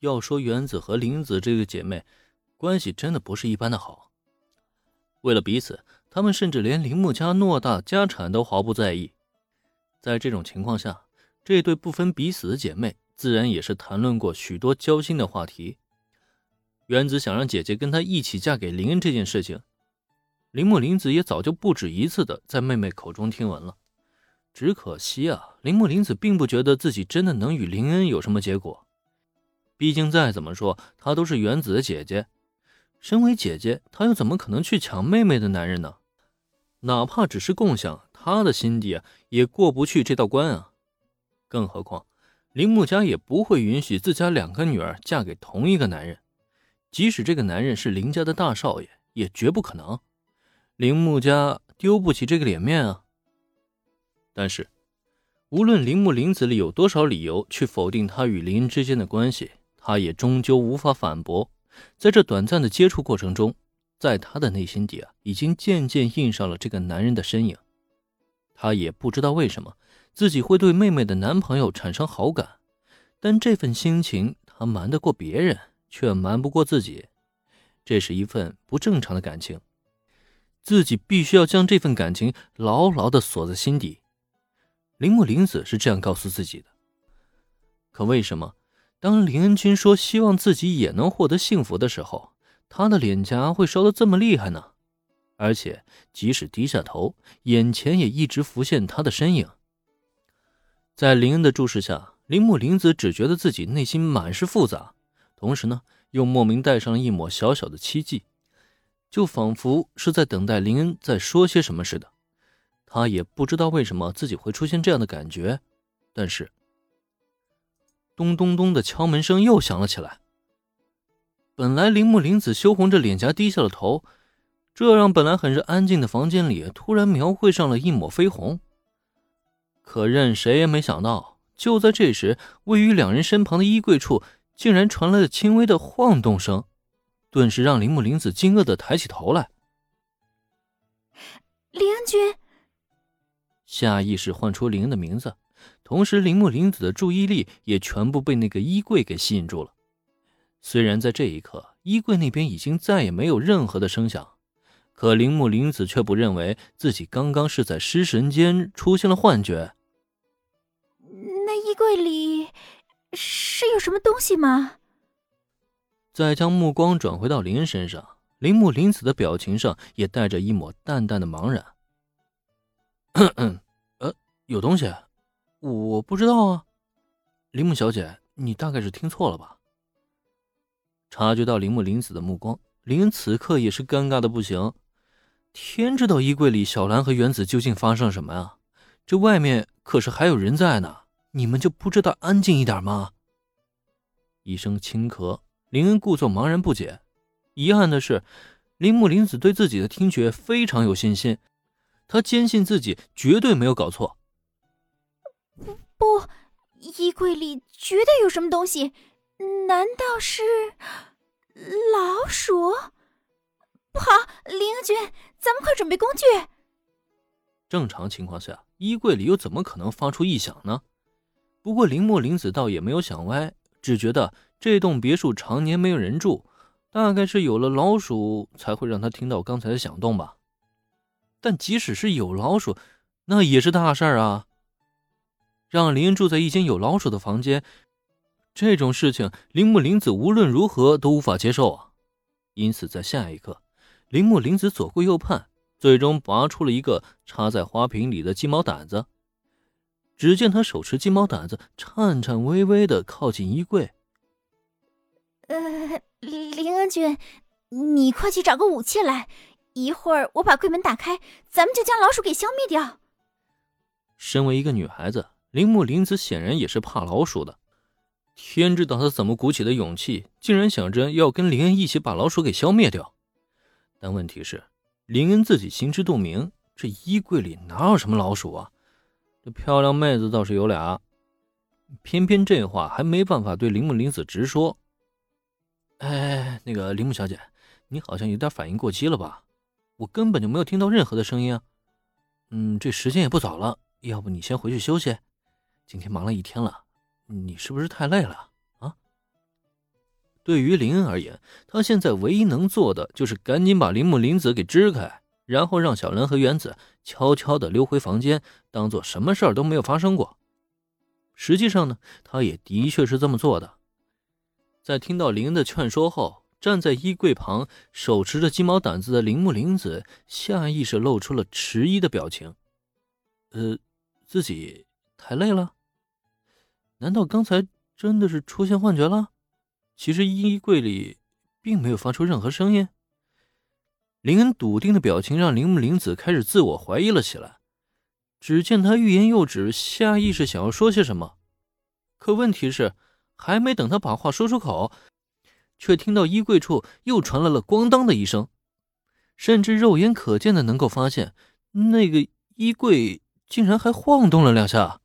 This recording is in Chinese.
要说原子和林子这对姐妹关系真的不是一般的好。为了彼此，他们甚至连铃木家偌大家产都毫不在意。在这种情况下，这对不分彼此的姐妹自然也是谈论过许多交心的话题。原子想让姐姐跟他一起嫁给林恩这件事情，铃木林子也早就不止一次的在妹妹口中听闻了。只可惜啊，铃木林子并不觉得自己真的能与林恩有什么结果。毕竟再怎么说，她都是原子的姐姐。身为姐姐，她又怎么可能去抢妹妹的男人呢？哪怕只是共享，她的心底啊也过不去这道关啊。更何况，铃木家也不会允许自家两个女儿嫁给同一个男人，即使这个男人是林家的大少爷，也绝不可能。铃木家丢不起这个脸面啊。但是，无论铃木林子里有多少理由去否定他与林之间的关系，他也终究无法反驳。在这短暂的接触过程中，在他的内心底啊，已经渐渐印上了这个男人的身影。他也不知道为什么自己会对妹妹的男朋友产生好感，但这份心情他瞒得过别人，却瞒不过自己。这是一份不正常的感情，自己必须要将这份感情牢牢地锁在心底。铃木玲子是这样告诉自己的。可为什么？当林恩君说希望自己也能获得幸福的时候，他的脸颊会烧得这么厉害呢？而且即使低下头，眼前也一直浮现他的身影。在林恩的注视下，铃木玲子只觉得自己内心满是复杂，同时呢，又莫名带上了一抹小小的期冀，就仿佛是在等待林恩在说些什么似的。他也不知道为什么自己会出现这样的感觉，但是。咚咚咚的敲门声又响了起来。本来铃木玲子羞红着脸颊低下了头，这让本来很是安静的房间里突然描绘上了一抹绯红。可任谁也没想到，就在这时，位于两人身旁的衣柜处竟然传来了轻微的晃动声，顿时让铃木玲子惊愕的抬起头来。林恩君，下意识唤出林恩的名字。同时，铃木玲子的注意力也全部被那个衣柜给吸引住了。虽然在这一刻，衣柜那边已经再也没有任何的声响，可铃木玲子却不认为自己刚刚是在失神间出现了幻觉。那衣柜里是有什么东西吗？再将目光转回到林恩身上，铃木林子的表情上也带着一抹淡淡的茫然。呃，有东西。我不知道啊，铃木小姐，你大概是听错了吧？察觉到铃木林子的目光，林恩此刻也是尴尬的不行。天知道衣柜里小兰和原子究竟发生了什么啊？这外面可是还有人在呢，你们就不知道安静一点吗？一声轻咳，林恩故作茫然不解。遗憾的是，铃木林子对自己的听觉非常有信心，他坚信自己绝对没有搞错。不，衣柜里绝对有什么东西，难道是老鼠？不好，林恩君，咱们快准备工具。正常情况下，衣柜里又怎么可能发出异响呢？不过铃木林子倒也没有想歪，只觉得这栋别墅常年没有人住，大概是有了老鼠才会让他听到刚才的响动吧。但即使是有老鼠，那也是大事儿啊。让林恩住在一间有老鼠的房间，这种事情铃木林子无论如何都无法接受啊！因此，在下一刻，铃木林子左顾右盼，最终拔出了一个插在花瓶里的鸡毛掸子。只见他手持鸡毛掸子，颤颤巍巍的靠近衣柜。呃，林恩君，你快去找个武器来，一会儿我把柜门打开，咱们就将老鼠给消灭掉。身为一个女孩子。铃木林子显然也是怕老鼠的，天知道他怎么鼓起的勇气，竟然想着要跟林恩一起把老鼠给消灭掉。但问题是，林恩自己心知肚明，这衣柜里哪有什么老鼠啊？这漂亮妹子倒是有俩，偏偏这话还没办法对铃木林子直说。哎，那个铃木小姐，你好像有点反应过激了吧？我根本就没有听到任何的声音啊。嗯，这时间也不早了，要不你先回去休息。今天忙了一天了，你是不是太累了啊？对于林恩而言，他现在唯一能做的就是赶紧把铃木林子给支开，然后让小兰和原子悄悄的溜回房间，当做什么事儿都没有发生过。实际上呢，他也的确是这么做的。在听到林恩的劝说后，站在衣柜旁手持着鸡毛掸子的铃木林子下意识露出了迟疑的表情。呃，自己太累了？难道刚才真的是出现幻觉了？其实衣柜里并没有发出任何声音。林恩笃定的表情让铃木玲子开始自我怀疑了起来。只见他欲言又止，下意识想要说些什么，可问题是，还没等他把话说出口，却听到衣柜处又传来了“咣当”的一声，甚至肉眼可见的能够发现，那个衣柜竟然还晃动了两下。